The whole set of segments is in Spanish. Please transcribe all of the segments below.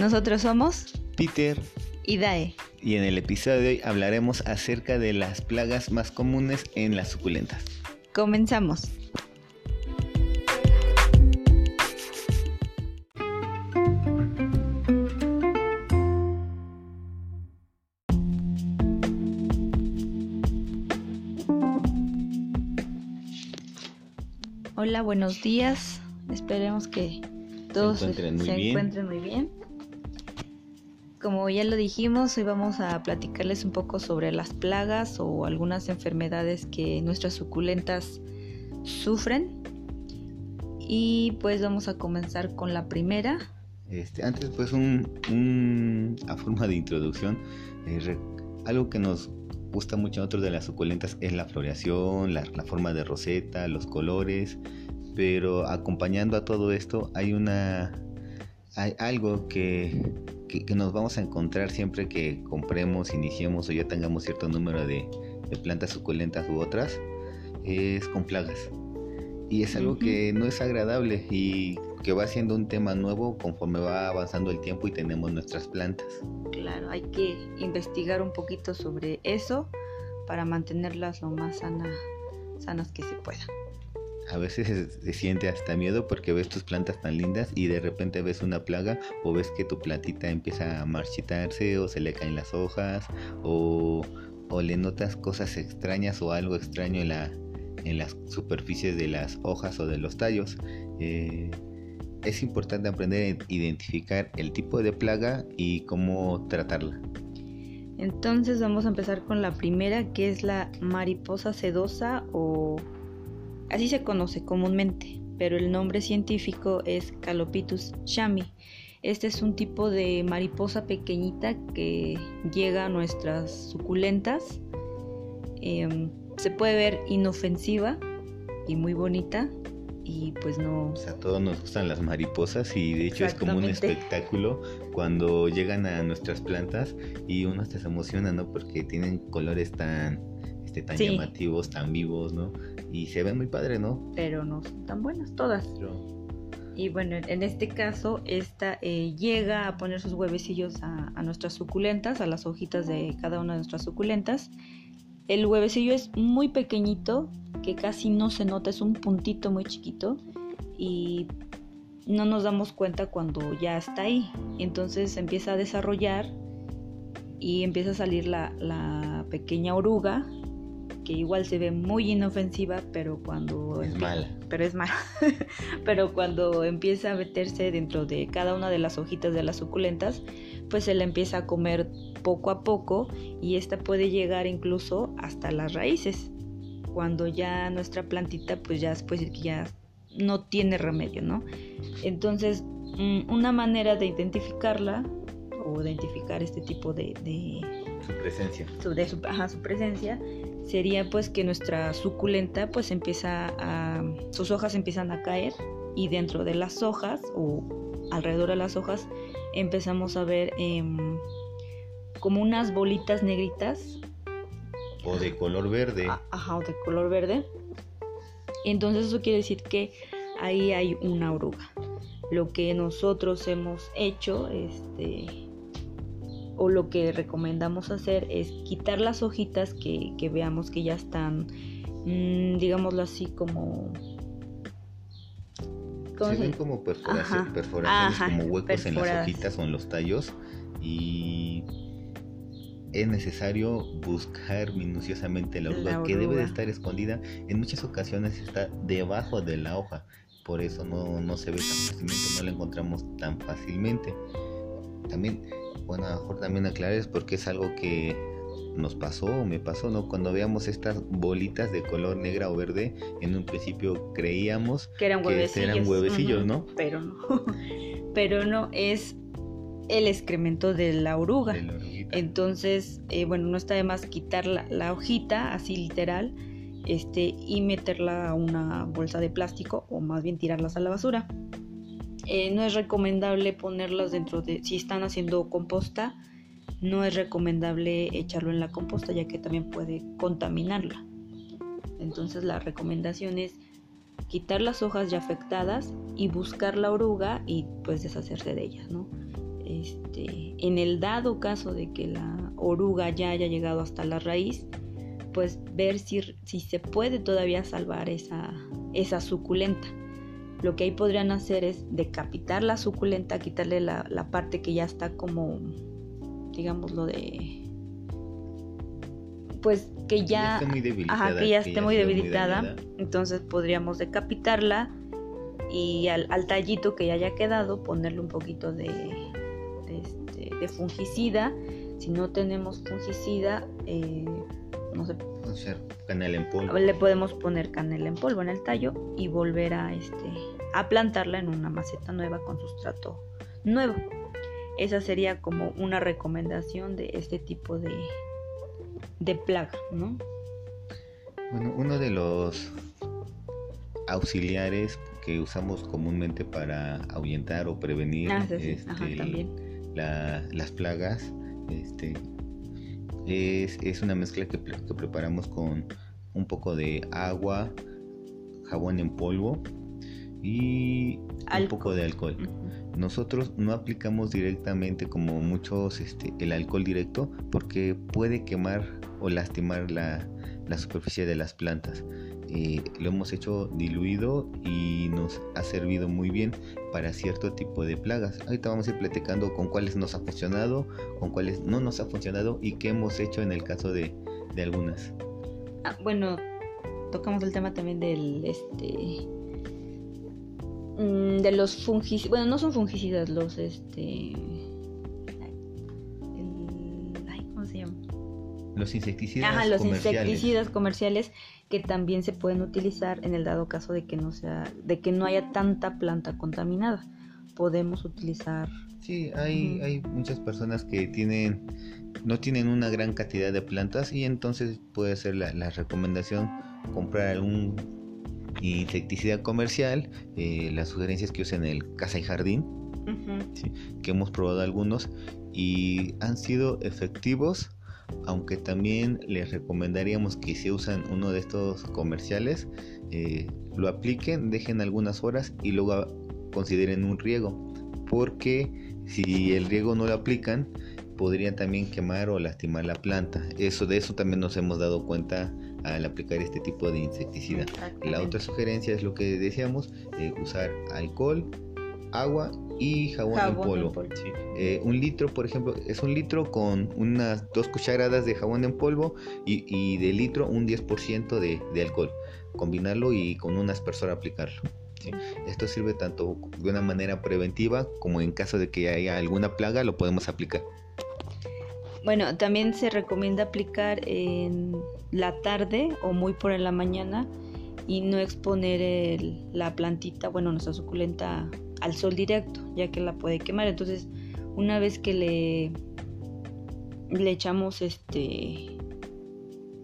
Nosotros somos Peter y Dae. y en el episodio de hoy hablaremos acerca de las plagas más comunes en las suculentas. Comenzamos. Hola, buenos días. Esperemos que todos se, encuentren muy se bien. encuentren muy bien. Como ya lo dijimos, hoy vamos a platicarles un poco sobre las plagas o algunas enfermedades que nuestras suculentas sufren. Y pues vamos a comenzar con la primera. Este, antes, pues, un, a forma de introducción, eh, algo que nos gusta mucho a nosotros de las suculentas es la floreación, la forma de roseta, los colores, pero acompañando a todo esto hay una hay algo que, que- que nos vamos a encontrar siempre que compremos, iniciemos o ya tengamos cierto número de, de plantas suculentas u otras, es con plagas. Y es algo que no es agradable y que va siendo un tema nuevo conforme va avanzando el tiempo y tenemos nuestras plantas. Claro, hay que investigar un poquito sobre eso para mantenerlas lo más sana- sanas que se pueda. A veces se, siente hasta miedo porque ves tus plantas tan lindas y de repente ves una plaga o ves que tu plantita empieza a marchitarse o se le caen las hojas o, o le notas cosas extrañas o algo extraño en, la, en las superficies de las hojas o de los tallos. Eh, es importante aprender a identificar el tipo de plaga y cómo tratarla. Entonces vamos a empezar con la primera, que es la mariposa sedosa o así se conoce comúnmente, pero el nombre científico es Calopitus shami. Este es un tipo de mariposa pequeñita que llega a nuestras suculentas. Em, se puede ver inofensiva y muy bonita y pues no O sea, a todos nos gustan las mariposas y de hecho es como un espectáculo cuando llegan a nuestras plantas y uno hasta se emociona, ¿no? Porque tienen colores tan, este, tan Sí. llamativos, tan vivos, ¿no? Y se ven muy padres, ¿no? pero no son tan buenas todas. Y bueno, en este caso, esta eh, llega a poner sus huevecillos a, a nuestras suculentas, a las hojitas de cada una de nuestras suculentas. El huevecillo es muy pequeñito, que casi no se nota, es un puntito muy chiquito y no nos damos cuenta cuando ya está ahí. Entonces empieza a desarrollar y empieza a salir la, la pequeña oruga, que igual se ve muy inofensiva, pero cuando Es mala. pero es mala. pero cuando empieza a meterse dentro de cada una de las hojitas de las suculentas, pues se la empieza a comer poco a poco y esta puede llegar incluso hasta las raíces. Cuando ya nuestra plantita, pues ya que ya no tiene remedio, ¿no? Entonces, mm, una manera de identificarla o identificar este tipo de, de, Su presencia. su, de su, ajá, su presencia sería pues que nuestra suculenta pues empieza a sus hojas empiezan a caer y dentro de las hojas o alrededor de las hojas empezamos a ver em, como unas bolitas negritas. O de color verde. a- ajá, o de color verde. Entonces eso quiere decir que ahí hay una oruga. Lo que nosotros hemos hecho este o lo que recomendamos hacer es quitar las hojitas que, que veamos que ya están mm, digámoslo así como ¿cómo Se ven como Ajá. perforaciones, Ajá, como huecos en las hojitas o en los tallos y es necesario buscar minuciosamente la oruga, La que debe de estar escondida. En muchas ocasiones está debajo de la hoja, por eso no, no se ve tan fácilmente, no la encontramos tan fácilmente. También, bueno, a lo mejor también aclarar es porque es algo que nos pasó o me pasó, ¿no? Cuando veamos estas bolitas de color negra o verde, en un principio creíamos que eran que huevecillos, eran huevecillos, Ujú, ¿no? pero no pero no es el excremento de la oruga de la oruguita. Entonces, eh, bueno, no está de más quitar la, la hojita, así literal, este, y meterla a una bolsa de plástico o más bien tirarlas a la basura. Eh, no es recomendable ponerlas dentro de, si están haciendo composta, no es recomendable echarlo en la composta ya que también puede contaminarla. Entonces la recomendación es quitar las hojas ya afectadas y buscar la oruga y pues deshacerse de ellas, ¿no? este, en el dado caso de que la oruga ya haya llegado hasta la raíz, pues ver si, se puede todavía salvar esa suculenta. Lo que ahí podrían hacer es decapitar la suculenta, quitarle la, la parte que ya está como, digamos, lo de... Pues que ya, esté muy debilitada, ajá, que ya esté muy debilitada. entonces podríamos decapitarla y al, al tallito que ya haya quedado ponerle un poquito de, de, este, de fungicida. Si no tenemos fungicida, eh, no sé, sea, canela en polvo. le podemos poner canela en polvo en el tallo y volver a, este, a plantarla en una maceta nueva con sustrato nuevo. Esa sería como una recomendación de este tipo de, de plaga, ¿no? Bueno, uno de los auxiliares que usamos comúnmente para ahuyentar o prevenir Ah, sí, sí, este, ajá, la- las plagas este, es, es una mezcla que, que preparamos con un poco de agua, jabón en polvo y un poco de alcohol. Nosotros no aplicamos directamente como muchos este, el alcohol directo porque puede quemar o lastimar la, la superficie de las plantas. Eh, lo hemos hecho diluido y nos ha servido muy bien para cierto tipo de plagas. Ahorita vamos a ir platicando con cuáles nos ha funcionado, con cuáles no nos ha funcionado y qué hemos hecho en el caso de, de algunas. Ah, bueno, tocamos el tema también del este mm, de los fungicidas, bueno, no son fungicidas, los este Los insecticidas Ajá, los comerciales. insecticidas comerciales que también se pueden utilizar en el dado caso de que no sea de que no haya tanta planta contaminada. Podemos utilizar Sí, hay, hay muchas personas que tienen no tienen una gran cantidad de plantas y entonces puede ser la, la recomendación comprar algún insecticida comercial. Eh, las sugerencias que usen el casa y jardín, ¿sí? que hemos probado algunos y han sido efectivos, aunque también les recomendaríamos que si usan uno de estos comerciales, eh, lo apliquen, dejen algunas horas y luego consideren un riego, porque si el riego no lo aplican, podrían también quemar o lastimar la planta. Eso de eso también nos hemos dado cuenta al aplicar este tipo de insecticida. La otra sugerencia es lo que decíamos, eh, usar alcohol, agua y jabón, Jabón en en polvo. Sí. Eh, un litro, por ejemplo, es un litro con unas dos cucharadas de jabón en polvo y, y de litro un 10% de, de alcohol. Combinarlo y con un aspersor aplicarlo. ¿sí? Esto sirve tanto de una manera preventiva como en caso de que haya alguna plaga lo podemos aplicar. Bueno, también se recomienda aplicar en la tarde o muy por en la mañana y no exponer el- la plantita, bueno, nuestra suculenta al sol directo, ya que la puede quemar. Entonces, una vez que le le echamos este,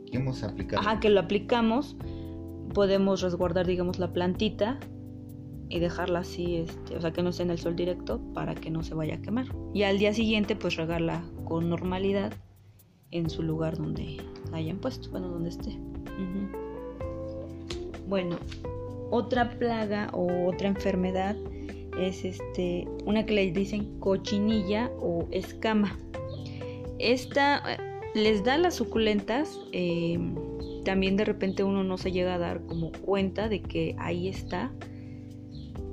¿Qué hemos aplicado? ajá, que lo aplicamos, podemos resguardar, digamos, la plantita y dejarla así, este, o sea, que no esté en el sol directo para que no se vaya a quemar. Y al día siguiente, pues regarla con normalidad en su lugar donde la hayan puesto, bueno, donde esté. Bueno, otra plaga o otra enfermedad es este, una que le dicen cochinilla o escama. Esta eh, les da las suculentas. eh, también de repente uno no se llega a dar como cuenta de que ahí está.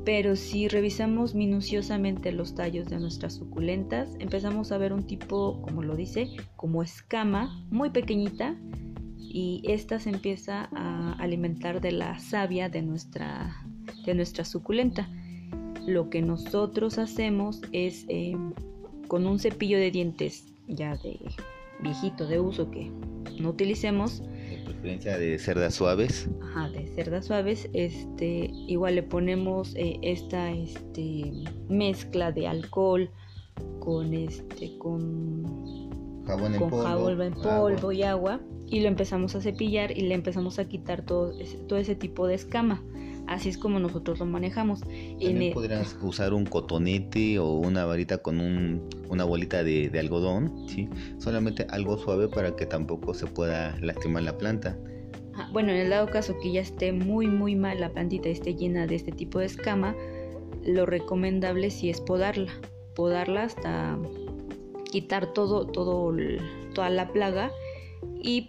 Pero si revisamos minuciosamente los tallos de nuestras suculentas, empezamos a ver un tipo, como lo dice, como escama, muy pequeñita, y esta se empieza a alimentar de la savia de nuestra, de nuestra suculenta. Lo que nosotros hacemos es eh, con un cepillo de dientes ya de viejito de uso que no utilicemos, De preferencia de cerdas suaves. Ajá, de cerdas suaves, este, igual le ponemos eh, esta este, mezcla de alcohol con este, con, Jabón en con polvo. jabón en agua. polvo y agua y lo empezamos a cepillar y le empezamos a quitar todo ese, todo ese tipo de escama. Así es como nosotros lo manejamos. En También el- podrías usar un cotonete o una varita con un- una bolita de, de algodón, ¿sí? Solamente algo suave para que tampoco se pueda lastimar la planta. Ajá, Bueno, en el dado caso que ya esté muy muy mal la plantita esté llena de este tipo de escama, lo recomendable sí es podarla. podarla hasta quitar todo, todo toda la plaga y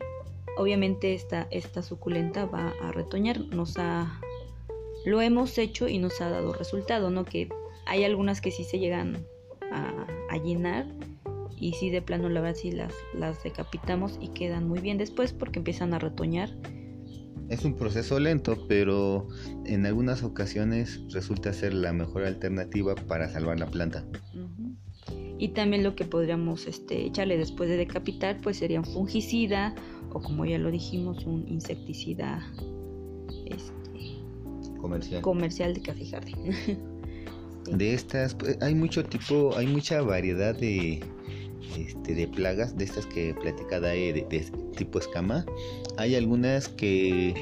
obviamente esta, esta suculenta va a retoñar. Nos ha, lo hemos hecho y nos ha dado resultado, ¿no? Que hay algunas que sí se llegan a, a llenar y sí de plano la verdad sí las, las decapitamos y quedan muy bien después porque empiezan a retoñar. Es un proceso lento, pero en algunas ocasiones resulta ser la mejor alternativa para salvar la planta. Y también lo que podríamos este, echarle después de decapitar, pues sería un fungicida o como ya lo dijimos, un insecticida este, comercial. comercial de café jardín. De estas, pues, hay mucho tipo, hay mucha variedad de, este, de plagas, de estas que platicada de, de, tipo escama. Hay algunas que,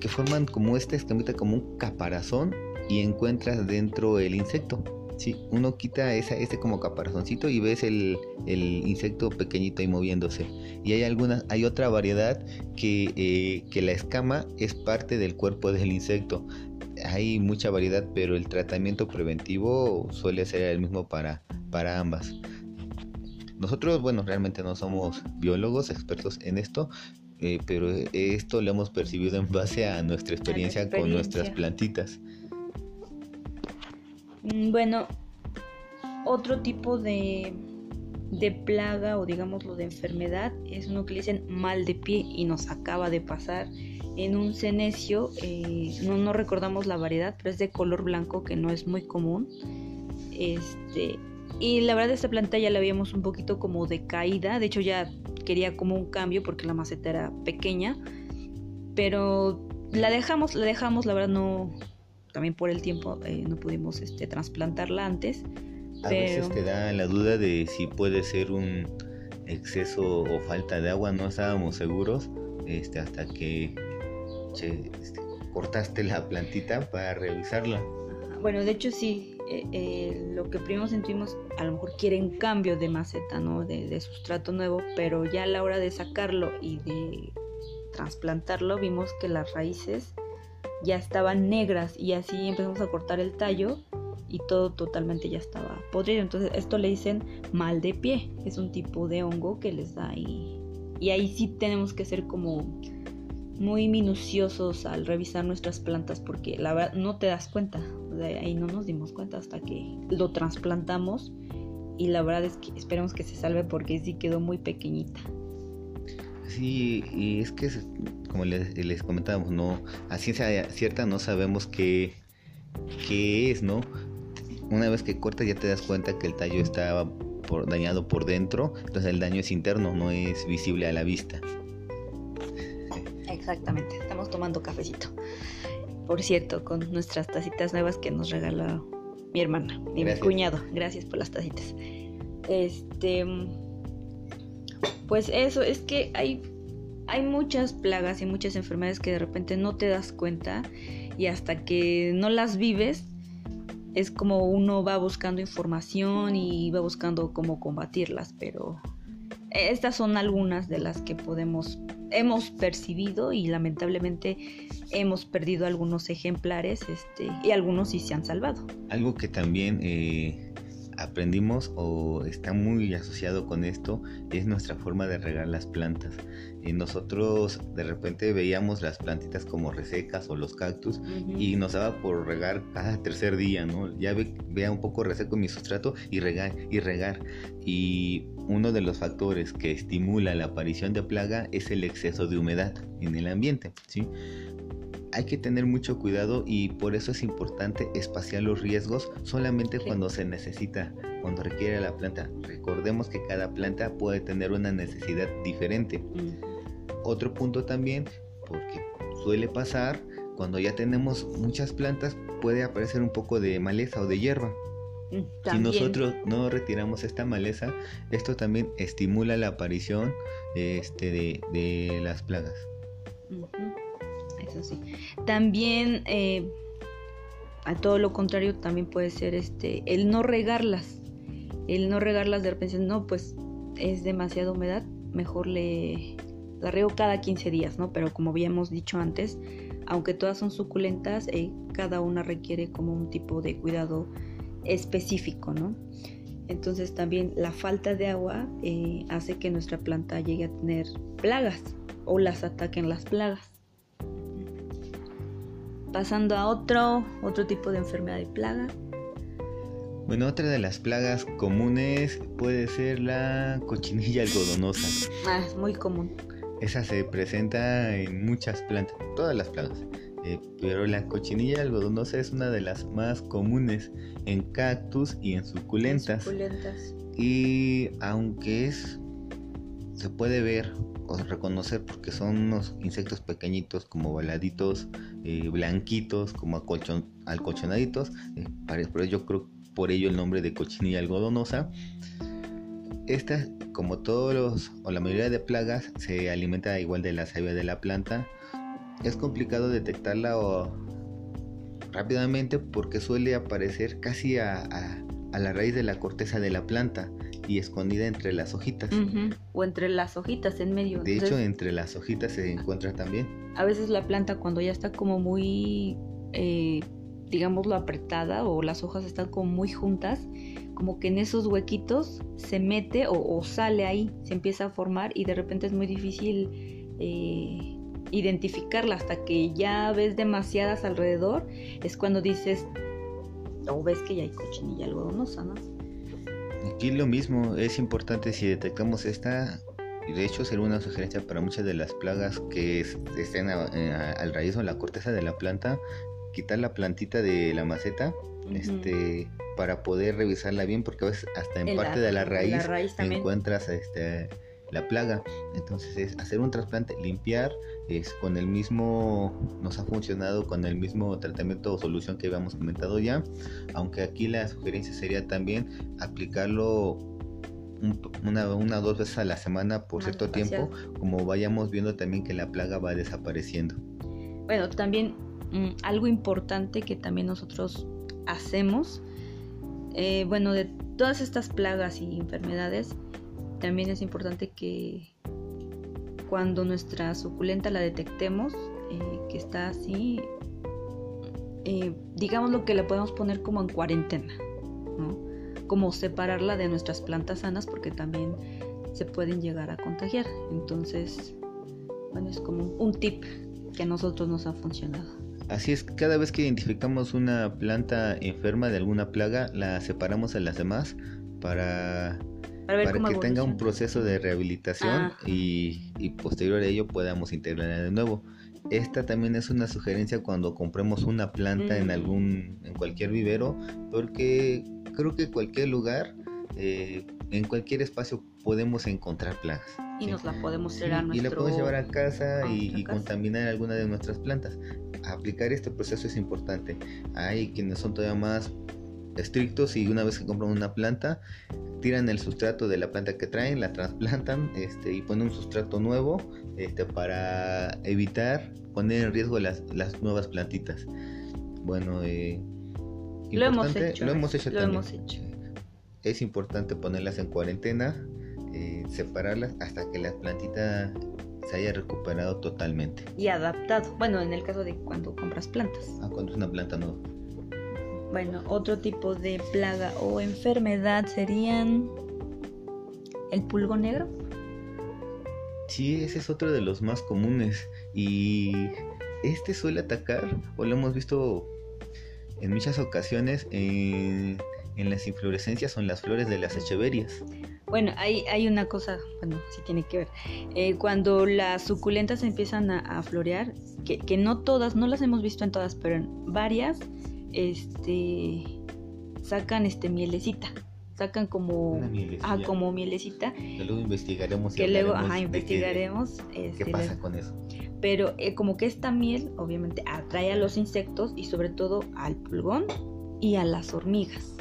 que forman como esta escamita, como un caparazón y encuentras dentro el insecto. Sí, uno quita esa, ese como caparazoncito y ves el, insecto pequeñito ahí moviéndose. Y hay algunas, hay otra variedad que, eh, que la escama es parte del cuerpo del insecto. Hay mucha variedad, pero el tratamiento preventivo suele ser el mismo para, para ambas. Nosotros, bueno, realmente no somos biólogos expertos en esto, eh, pero esto lo hemos percibido en base a nuestra experiencia. con nuestras plantitas. Mm, bueno, otro tipo de, de plaga o digámoslo de enfermedad es uno que le dicen mal de pie y nos acaba de pasar en un cenecio, eh, no, recordamos la variedad, pero es de color blanco que no es muy común. Este, y la verdad esta planta ya la habíamos un poquito como decaída, de hecho ya quería como un cambio porque la maceta era pequeña, pero la dejamos, la dejamos, la verdad no, también por el tiempo eh, no pudimos este, trasplantarla antes. A veces te da la duda de si puede ser un exceso o falta de agua, no estábamos seguros este, hasta que este, cortaste la plantita para revisarla. Bueno, de hecho sí, eh, eh, lo que primero sentimos, a lo mejor quieren cambio de maceta, ¿no? De, de, sustrato nuevo, pero ya a la hora de sacarlo y de trasplantarlo vimos que las raíces ya estaban negras y así empezamos a cortar el tallo y todo totalmente ya estaba podrido. Entonces esto le dicen mal de pie, es un tipo de hongo que les da y, y ahí sí tenemos que ser como muy minuciosos al revisar nuestras plantas porque la verdad no te das cuenta, de ahí no nos dimos cuenta hasta que lo trasplantamos y la verdad es que esperemos que se salve porque sí quedó muy pequeñita. Sí, y es que, como les, les comentábamos, no, a ciencia cierta no sabemos qué, qué es, ¿no? Una vez que cortas ya te das cuenta que el tallo estaba por, dañado por dentro, entonces el daño es interno, no es visible a la vista. Exactamente, estamos tomando cafecito. Por cierto, con nuestras tacitas nuevas que nos regaló mi hermana y mi cuñado. Gracias por las tacitas. Este pues eso, es que hay, hay muchas plagas y muchas enfermedades que de repente no te das cuenta y hasta que no las vives es como uno va buscando información y va buscando cómo combatirlas, pero estas son algunas de las que podemos hemos percibido y lamentablemente hemos perdido algunos ejemplares este, y algunos sí se han salvado. Algo que también eh, aprendimos o está muy asociado con esto es nuestra forma de regar las plantas. Y nosotros de repente veíamos las plantitas como resecas o los cactus y nos daba por regar cada tercer día, ¿no? Ya ve, vea un poco reseco mi sustrato y regar y regar. Y uno de los factores que estimula la aparición de plaga es el exceso de humedad en el ambiente, ¿sí? Hay que tener mucho cuidado y por eso es importante espaciar los riesgos solamente cuando se necesita, cuando requiere la planta. Recordemos que cada planta puede tener una necesidad diferente. Otro punto también, porque suele pasar, cuando ya tenemos muchas plantas puede aparecer un poco de maleza o de hierba. Mm, si nosotros no retiramos esta maleza, esto también estimula la aparición este, de, de las plagas También, eh, a todo lo contrario, también puede ser este el no regarlas. El no regarlas de repente, no, pues es demasiada humedad, mejor le la riego cada 15 días, ¿no? Pero como habíamos dicho antes, aunque todas son suculentas, eh, cada una requiere como un tipo de cuidado específico, ¿no? Entonces también la falta de agua eh, hace que nuestra planta llegue a tener plagas o las ataquen las plagas. Pasando a otro, otro tipo de enfermedad de plaga. Bueno, otra de las plagas comunes puede ser la cochinilla algodonosa. Ah, es muy común. Esa se presenta en muchas plantas, todas las plagas. Eh, pero la cochinilla algodonosa es una de las más comunes en cactus y en suculentas. Y aunque es se puede ver o reconocer porque son unos insectos pequeñitos como baladitos, eh, blanquitos, como alcolchonaditos, eh, por ello creo por ello el nombre de cochinilla algodonosa. Esta, como todos los o la mayoría de plagas, se alimenta igual de la savia de la planta es complicado detectarla rápidamente porque suele aparecer casi a, la raíz de la corteza de la planta y escondida entre las hojitas. O entre las hojitas en medio. De hecho, entre las hojitas se encuentra también. A veces la planta cuando ya está como muy, eh, digámoslo, apretada o las hojas están como muy juntas, como que en esos huequitos se mete o, sale ahí, se empieza a formar y de repente es muy difícil eh, identificarla hasta que ya ves demasiadas alrededor, es cuando dices, o ves que ya hay cochinilla algodonosa, ¿no? Aquí lo mismo, es importante si detectamos esta, y de hecho será una sugerencia para muchas de las plagas que estén al raíz o en la corteza de la planta, quitar la plantita de la maceta, este para poder revisarla bien porque a veces hasta en, parte de la raíz, la raíz encuentras este la plaga. Entonces es hacer un trasplante, limpiar, es con el mismo, nos ha funcionado con el mismo tratamiento o solución que habíamos comentado ya, aunque aquí la sugerencia sería también aplicarlo una, una o dos veces a la semana por cierto tiempo, como vayamos viendo también que la plaga va desapareciendo. Bueno, también mm, algo importante que también nosotros hacemos, eh, bueno, de todas estas plagas y enfermedades, también es importante que cuando nuestra suculenta la detectemos, eh, que está así, eh, digamos lo que la podemos poner como en cuarentena, ¿no? Como separarla de nuestras plantas sanas porque también se pueden llegar a contagiar. Entonces, bueno, es como un tip que a nosotros nos ha funcionado. Así es, cada vez que identificamos una planta enferma de alguna plaga, la separamos a las demás para para, que tenga un proceso de rehabilitación ah. y, posterior a ello podamos integrarla de nuevo. Esta también es una sugerencia cuando compremos una planta en algún, en cualquier vivero, porque creo que cualquier lugar, eh, en cualquier espacio podemos encontrar plagas. Y nos la podemos traer a nuestro... Y la podemos llevar a casa y, contaminar alguna de nuestras plantas. Aplicar este proceso es importante. Hay quienes son todavía más estrictos y una vez que compran una planta tiran el sustrato de la planta que traen, la trasplantan este, y ponen un sustrato nuevo este, para evitar poner en riesgo las, las nuevas plantitas. Bueno, eh, lo hemos hecho. Lo hemos hecho, Es importante ponerlas en cuarentena, eh, separarlas hasta que la plantita se haya recuperado totalmente. Y adaptado. Bueno, en el caso de cuando compras plantas. Ah, cuando es una planta nueva. Bueno, otro tipo de plaga o enfermedad serían el pulgo negro. Sí, ese es otro de los más comunes y este suele atacar, o lo hemos visto en muchas ocasiones en, las inflorescencias o en las flores de las echeverias. Bueno, hay, hay una cosa, bueno, sí tiene que ver. Eh, cuando las suculentas empiezan a, florear, que, que, no todas, no las hemos visto en todas, pero en varias, este sacan este mielecita sacan como ah, como mielecita. Que luego investigaremos que luego ajá, investigaremos qué, este, pasa con eso. Pero eh, como que esta miel obviamente atrae a los insectos y sobre todo al pulgón y a las hormigas.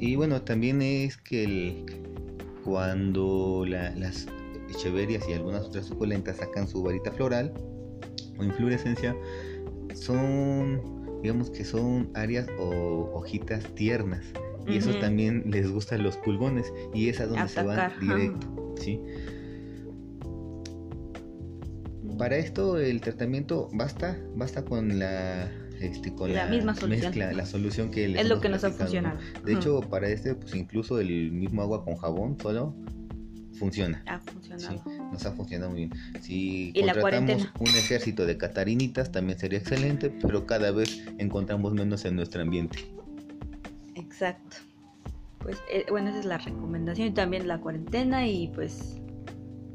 Y bueno también es que el, cuando las echeverias y algunas otras suculentas sacan su varita floral o inflorescencia son digamos que son áreas o hojitas tiernas. Y eso también les gusta a los pulgones. Y es a donde se van directo. ¿sí? Para esto el tratamiento basta, basta con la, este, con la, misma solución. mezcla, la solución que les es lo que nos ha funcionado. De hecho, para este, pues incluso el mismo agua con jabón solo funciona. ha Sí, funcionado. Nos ha funcionado muy bien. Si contratamos un ejército de catarinitas también sería excelente, pero cada vez encontramos menos en nuestro ambiente. Exacto. Pues eh, bueno, esa es la recomendación y también la cuarentena y pues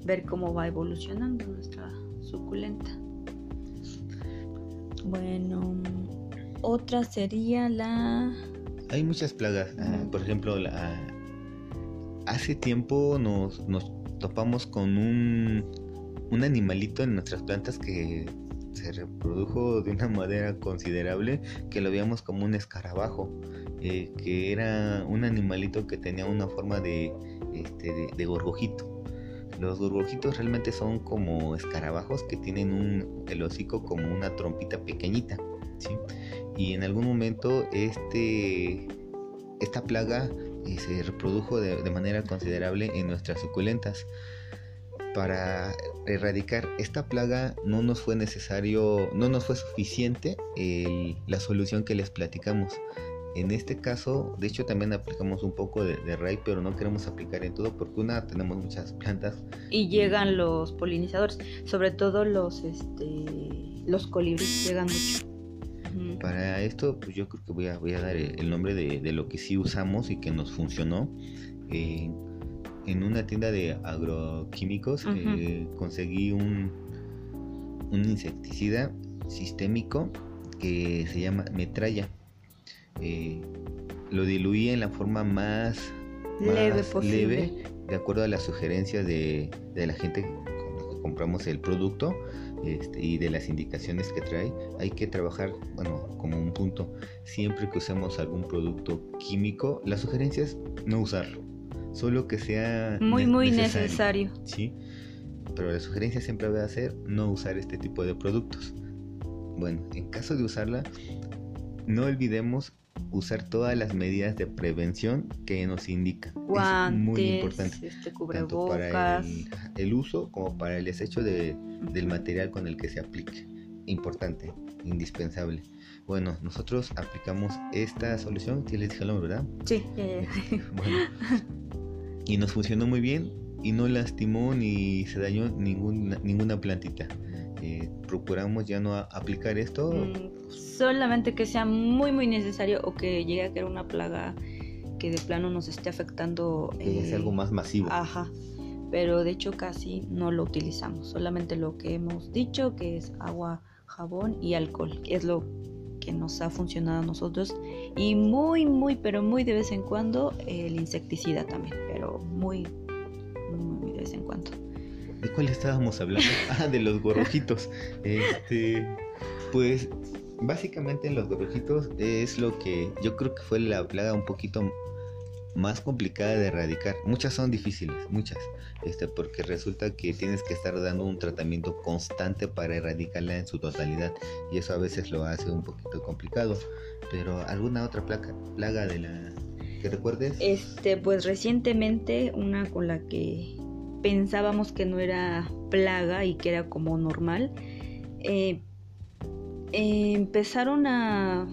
ver cómo va evolucionando nuestra suculenta. Bueno, otra sería la Hay muchas plagas. ah, por ejemplo, la- hace tiempo nos, nos topamos con un, un animalito en nuestras plantas que se reprodujo de una manera considerable, que lo veíamos como un escarabajo, eh, que era un animalito que tenía una forma de, este, de, gorgojito. Los gorgojitos realmente son como escarabajos que tienen un, el hocico como una trompita pequeñita. y en algún momento este esta plaga eh, se reprodujo de, de manera considerable en nuestras suculentas. Para erradicar esta plaga no nos fue necesario no nos fue suficiente el- la solución que les platicamos. En este caso de hecho también aplicamos un poco de, de pero no queremos aplicar en todo porque una tenemos muchas plantas. Y llegan los polinizadores, sobre todo los este los colibríes llegan mucho. Para esto, pues yo creo que voy a, voy a dar el, nombre de, de lo que sí usamos y que nos funcionó. Eh, en una tienda de agroquímicos eh, conseguí un, un insecticida sistémico que se llama metralla. Eh, lo diluí en la forma más, Leve más posible. leve, de acuerdo a las sugerencias de, de la gente con la que compramos el producto este, y de las indicaciones que trae. Hay que trabajar, bueno, como un punto, siempre que usemos algún producto químico, la sugerencia es no usarlo, solo que sea Muy ne- muy necesario. Sí, pero la sugerencia siempre va a ser no usar este tipo de productos. Bueno, en caso de usarla, no olvidemos usar todas las medidas de prevención que nos. Guantes, es muy importante. este Tanto para el, el uso como para el desecho de, del material con el que se aplique. Importante, indispensable. Bueno, nosotros aplicamos esta solución, que les dije el nombre, ¿verdad? Sí, ya. Bueno, y nos funcionó muy bien y no lastimó ni se dañó ninguna, ninguna plantita. Eh, procuramos ya no aplicar esto. Mm, solamente que sea muy muy necesario o que llegue a caer una plaga que de plano nos esté afectando. que sea eh, algo más masivo. Ajá. Pero de hecho casi no lo utilizamos. Solamente lo que hemos dicho que es agua, jabón y alcohol. que es lo que nos ha funcionado a nosotros. Y muy, muy, pero muy de vez en cuando el insecticida también. Pero muy, vez en cuando. ¿De cuál estábamos hablando? ah, de los gorrojitos. Este, pues básicamente los gorrojitos es lo que yo creo que fue la plaga un poquito más complicada de erradicar. Muchas son difíciles, muchas, este, porque resulta que tienes que estar dando un tratamiento constante para erradicarla en su totalidad y eso a veces lo hace un poquito complicado. Pero alguna otra plaga, plaga de la que recuerdes? Este, pues recientemente una con la que pensábamos que no era plaga y que era como normal, eh, eh, empezaron a,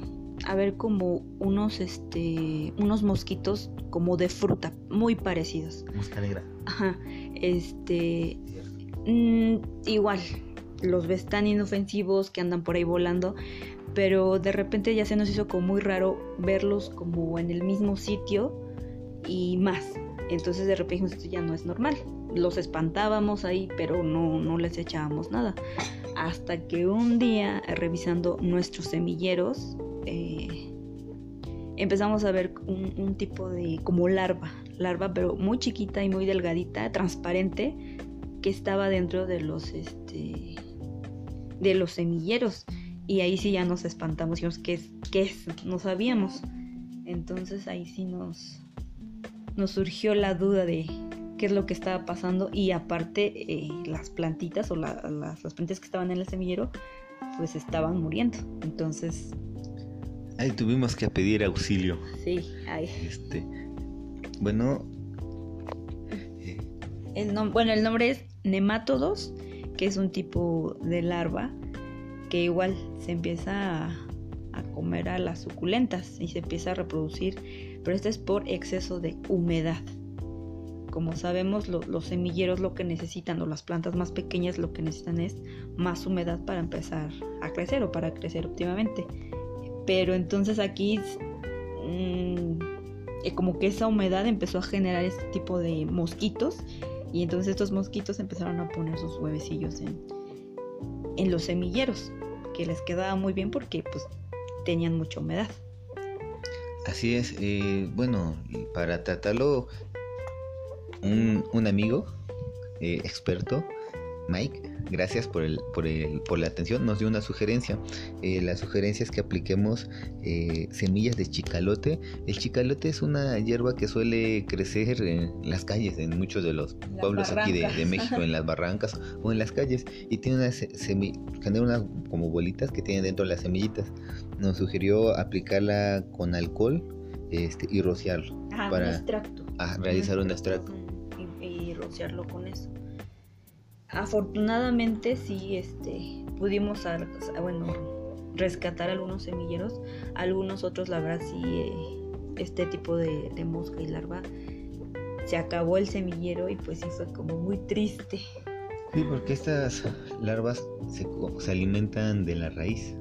a ver como unos, este, unos mosquitos como de fruta, muy parecidos. Mosca negra. Ajá, este, mm, igual, los ves tan inofensivos que andan por ahí volando, pero de repente ya se nos hizo como muy raro verlos como en el mismo sitio y más. Entonces de repente esto ya no es normal. Los espantábamos ahí, pero no, no les echábamos nada. Hasta que un día, revisando nuestros semilleros, eh, empezamos a ver un, un tipo de como larva, larva pero muy chiquita y muy delgadita, transparente, que estaba dentro de los este de los semilleros. Y ahí sí ya nos espantamos, dijimos, ¿qué es? ¿Qué es? No sabíamos. Entonces ahí sí nos, nos surgió la duda de qué es lo que estaba pasando. Y aparte, eh, las plantitas o la- las, las plantas que estaban en el semillero, pues estaban muriendo. Entonces, Ahí tuvimos que pedir auxilio. sí, ahí. Este, bueno, eh, El bueno, el nombre es Nemátodos, que es un tipo de larva que igual se empieza a, a comer a las suculentas y se empieza a reproducir, pero esto es por exceso de humedad. Como sabemos, los semilleros lo que necesitan, o las plantas más pequeñas lo que necesitan es más humedad para empezar a crecer o para crecer óptimamente. Pero entonces aquí mmm, como que esa humedad empezó a generar este tipo de mosquitos y entonces estos mosquitos empezaron a poner sus huevecillos en, en los semilleros, que les quedaba muy bien porque pues tenían mucha humedad. Así es, eh, bueno, para tratarlo, un, un amigo eh, experto, Mike, gracias por, el, por, el, por la atención, nos dio una sugerencia. Eh, la sugerencia es que apliquemos eh, semillas de chicalote. El chicalote es una hierba que suele crecer en las calles, en muchos de los pueblos aquí de, México, en las barrancas o en las calles. Y tiene unas semillas, genera unas como bolitas que tienen dentro las semillitas. Nos sugirió aplicarla con alcohol este, y rociarlo. para un extracto. realizar un extracto. Y rociarlo con eso afortunadamente sí este, pudimos bueno, rescatar algunos semilleros, algunos otros la verdad sí eh, este tipo de, mosca y larva se acabó el semillero y pues sí fue como muy triste. Sí, porque estas larvas se, se alimentan de la raíz.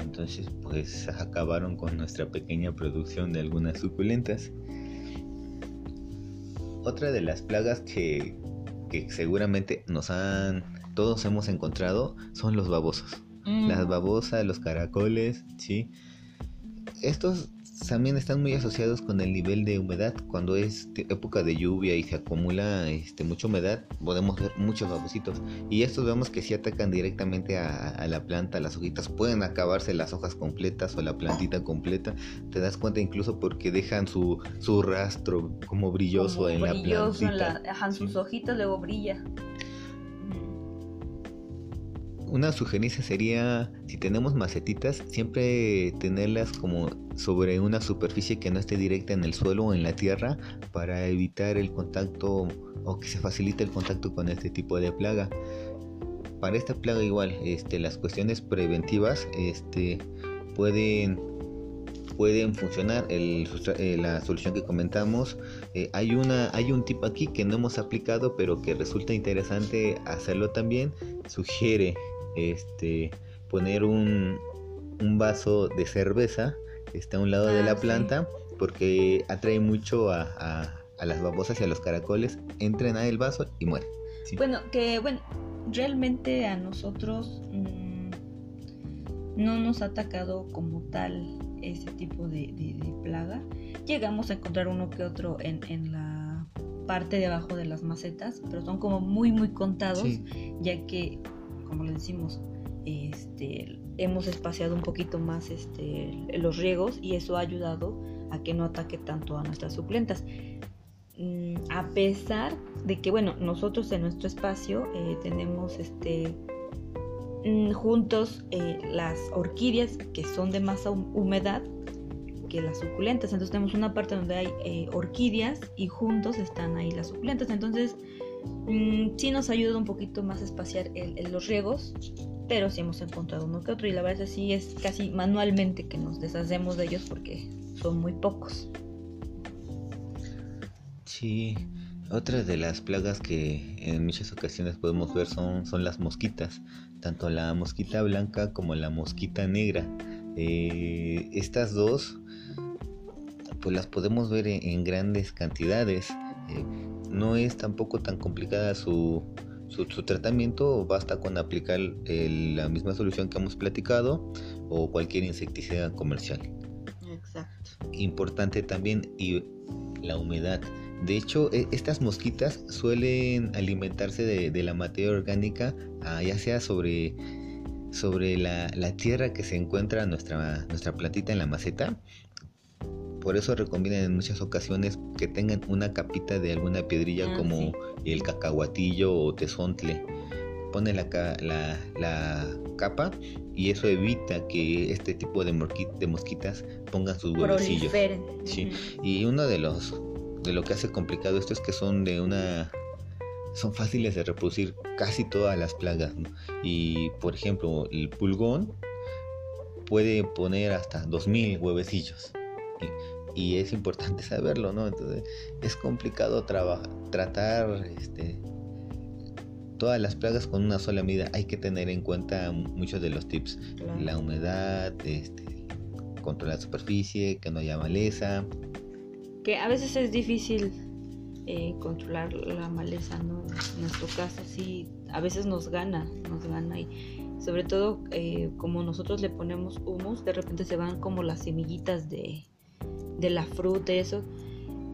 Entonces pues acabaron con nuestra pequeña producción de algunas suculentas. Otra de las plagas que que seguramente nos han, todos hemos encontrado, son los babosos. Mm. Las babosas, los caracoles, ¿sí? Estos también están muy asociados con el nivel de humedad. Cuando es época de lluvia y se acumula este, mucha humedad, podemos ver muchos babositos. Y estos vemos que si atacan directamente a, la planta, las hojitas, pueden acabarse las hojas completas o la plantita completa. Te das cuenta incluso porque dejan su, su rastro como brilloso en la plantita. En sus hojitas luego brilla una sugerencia sería, si tenemos macetitas, siempre tenerlas como sobre una superficie que no esté directa en el suelo o en la tierra para evitar el contacto o que se facilite el contacto con este tipo de plaga. Para esta plaga igual, este, las cuestiones preventivas este, pueden pueden funcionar eh, la solución que comentamos eh, hay una hay un tip aquí que no hemos aplicado pero que resulta interesante hacerlo también sugiere este, poner un, un vaso de cerveza que está a un lado de ah, la planta porque atrae mucho a, a, las babosas y a los caracoles, entran a el vaso y mueren. Bueno, que bueno, realmente a nosotros mm, no nos ha atacado como tal ese tipo de, plaga. Llegamos a encontrar uno que otro en, en, la parte de abajo de las macetas, pero son como muy muy contados, ya que como le decimos, este, hemos espaciado un poquito más este, los riegos y eso ha ayudado a que no ataque tanto a nuestras suculentas. Mm, a pesar de que, bueno, nosotros en nuestro espacio eh, tenemos este, mm, juntos eh, las orquídeas que son de más humedad que las suculentas. Entonces tenemos una parte donde hay eh, orquídeas y juntos están ahí las suculentas. Entonces Mm, sí nos ayuda un poquito más a espaciar los riegos, pero sí hemos encontrado uno que otro y la verdad es que sí es casi manualmente que nos deshacemos de ellos porque son muy pocos. Sí, otra de las plagas que en muchas ocasiones podemos ver son, son las mosquitas, tanto la mosquita blanca como la mosquita negra. Eh, estas dos pues las podemos ver en, grandes cantidades. Eh, no es tampoco tan complicada su, su, tratamiento, basta con aplicar la misma solución que hemos platicado o cualquier insecticida comercial. Exacto. Importante también y la humedad. De hecho, e, estas mosquitas suelen alimentarse de, la materia orgánica, ah, ya sea sobre, sobre la, la, tierra que se encuentra nuestra, nuestra plantita en la maceta por eso recomiendan en muchas ocasiones que tengan una capita de alguna piedrilla ah, como el cacahuatillo o tesontle. Pone la, la, capa y eso evita que este tipo de, de mosquitas pongan sus huevecillos. Sí. Y uno de los de lo que hace complicado esto es que son de una son fáciles de reproducir casi todas las plagas y por ejemplo el pulgón puede poner hasta 2000 huevecillos. Y, es importante saberlo, ¿no? Entonces es complicado tratar este, todas las plagas con una sola medida. Hay que tener en cuenta muchos de los tips. La humedad, este, controlar la superficie, que no haya maleza. Que a veces es difícil eh, controlar la maleza, ¿no? En nuestro caso sí, a veces nos gana, nos gana y sobre todo eh, como nosotros le ponemos humus, de repente se van como las semillitas de, de la fruta y eso.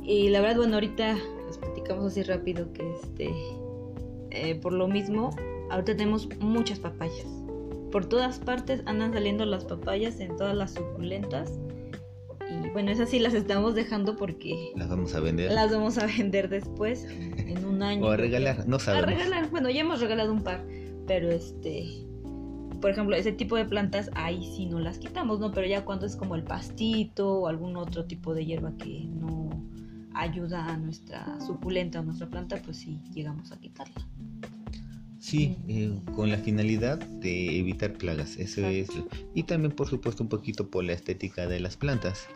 Y la verdad, bueno, ahorita les platicamos así rápido que este, eh, por lo mismo, ahorita tenemos muchas papayas. Por todas partes andan saliendo las papayas en todas las suculentas. Y bueno, esas sí las estamos dejando porque... Las vamos a vender. Las vamos a vender después, en un año. o a regalar, no sabemos. A regalar, bueno, ya hemos regalado un par, pero este por ejemplo, ese tipo de plantas ahí sí no las quitamos, ¿no? Pero ya cuando es como el pastito o algún otro tipo de hierba que no ayuda a nuestra suculenta o nuestra planta, pues sí llegamos a quitarla. Sí, eh, con la finalidad de evitar plagas, eso es. Y también, por supuesto, un poquito por la estética de las plantas.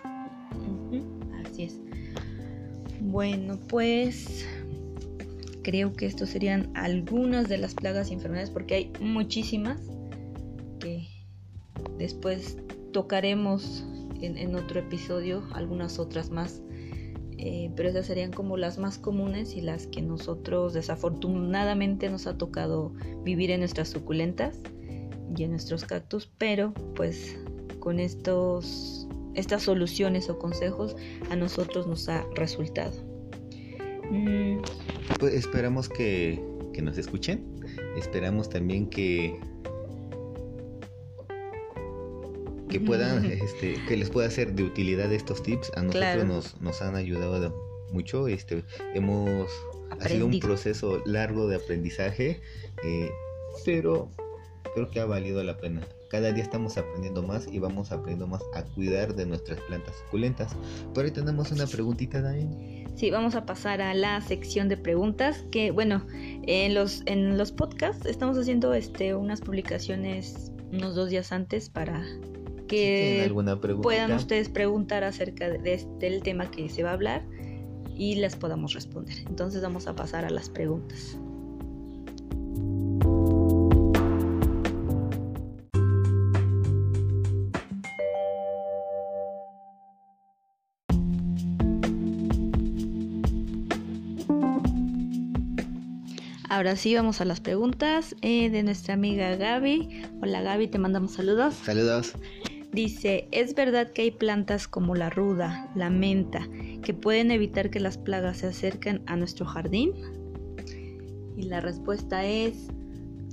Así es. Bueno, pues creo que estos serían algunas de las plagas y enfermedades porque hay muchísimas que después tocaremos en, otro episodio, algunas otras más. Eh, pero esas serían como las más comunes y las que nosotros desafortunadamente nos ha tocado vivir en nuestras suculentas y en nuestros cactus, pero pues con estos, estas soluciones o consejos a nosotros nos ha resultado. Mm. Pues esperamos que, que nos escuchen, esperamos también que que puedan, este, que les pueda ser de utilidad estos tips. A nosotros nos, nos han ayudado mucho. Este, hemos ha sido un proceso largo de aprendizaje, eh, pero creo que ha valido la pena. Cada día estamos aprendiendo más y vamos aprendiendo más a cuidar de nuestras plantas suculentas. Por ahí tenemos una preguntita, Dani. Sí, vamos a pasar a la sección de preguntas. Que bueno, en los, en los podcasts estamos haciendo este, unas publicaciones unos dos días antes para que puedan ustedes preguntar acerca de, del tema que se va a hablar y les podamos responder. Entonces vamos a pasar a las preguntas. Ahora sí, vamos a las preguntas eh, de nuestra amiga Gaby. Hola Gaby, te mandamos saludos. Saludos. Dice, ¿es verdad que hay plantas como la ruda, la menta, que pueden evitar que las plagas se acerquen a nuestro jardín? Y la respuesta es,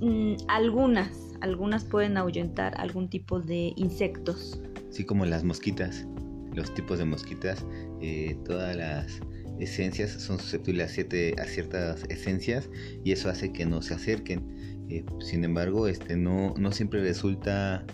mm, algunas, algunas pueden ahuyentar algún tipo de insectos. Sí, como las mosquitas, los tipos de mosquitas, eh, todas las esencias son susceptibles a, ciertas esencias y eso hace que no se acerquen. Eh, sin embargo, este no, no siempre resulta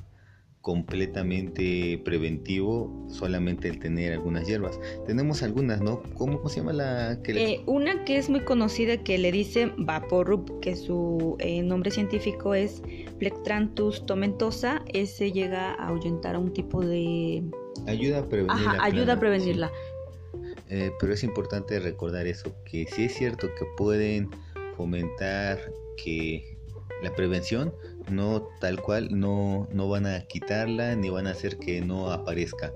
completamente preventivo solamente el tener algunas hierbas. Tenemos algunas, ¿no? ¿Cómo, se llama la que eh, una que es muy conocida que le dice Vaporub, que su eh, nombre científico es Plectranthus tomentosa. Ese llega a ahuyentar a un tipo de... Ayuda a prevenirla. Ajá, ayuda a prevenirla. Eh, pero es importante recordar eso, que sí es cierto que pueden fomentar que la prevención, no tal cual, no, no van a quitarla ni van a hacer que no aparezca.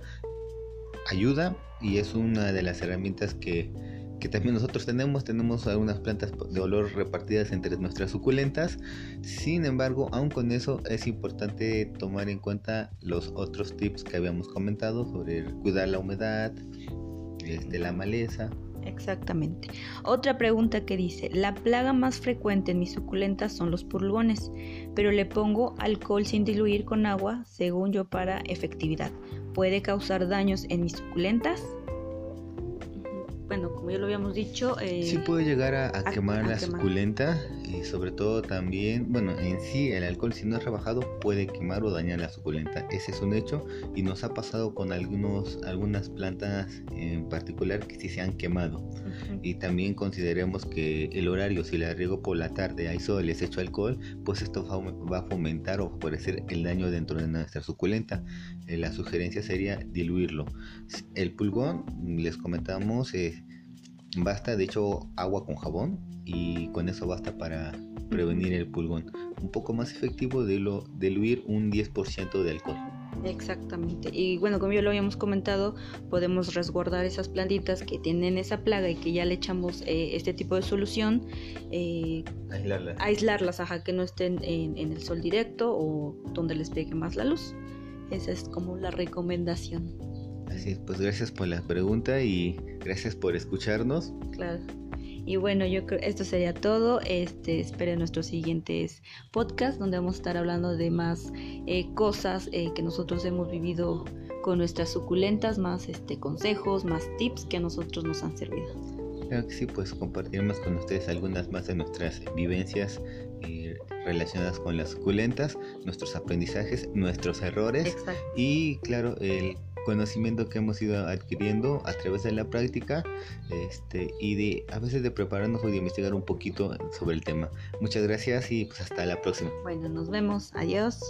Ayuda y es una de las herramientas que, que también nosotros tenemos. Tenemos algunas plantas de olor repartidas entre nuestras suculentas. Sin embargo, aún con eso es importante tomar en cuenta los otros tips que habíamos comentado sobre cuidar la humedad, de la maleza. Exactamente. Otra pregunta que dice, la plaga más frecuente en mis suculentas son los pulgones, pero le pongo alcohol sin diluir con agua, según yo, para efectividad. ¿Puede causar daños en mis suculentas? Bueno, como ya lo habíamos dicho... Eh, sí puede llegar a, quemar la suculenta. Y sobre todo también, bueno, en sí el alcohol si no es rebajado puede quemar o dañar la suculenta. Ese es un hecho y nos ha pasado con algunos, algunas plantas en particular que sí se han quemado. Y también consideremos que el horario, si la riego por la tarde, hay sol, les echo alcohol, pues esto va a fomentar o favorecer el daño dentro de nuestra suculenta. Eh, la sugerencia sería diluirlo. El pulgón, les comentamos, eh, basta de hecho agua con jabón y con eso basta para prevenir el pulgón. Un poco más efectivo de lo, diluir un 10% de alcohol. Exactamente. Y bueno, como ya lo habíamos comentado, podemos resguardar esas plantitas que tienen esa plaga y que ya le echamos eh, este tipo de solución. Eh, aislarlas. Aislarlas, ajá, que no estén en, en, el sol directo o donde les pegue más la luz. Esa es como la recomendación. Así es, pues gracias por la pregunta y gracias por escucharnos. Claro. Y bueno, yo creo esto sería todo. Este, esperen nuestros siguientes podcasts donde vamos a estar hablando de más eh, cosas eh, que nosotros hemos vivido con nuestras suculentas, más este, consejos, más tips que a nosotros nos han servido. Claro que sí, pues compartiremos con ustedes algunas más de nuestras vivencias eh, relacionadas con las suculentas, nuestros aprendizajes, nuestros errores y claro, el conocimiento que hemos ido adquiriendo a través de la práctica este, y de a veces de prepararnos o de investigar un poquito sobre el tema. Muchas gracias y pues hasta la próxima. Bueno, nos vemos. Adiós.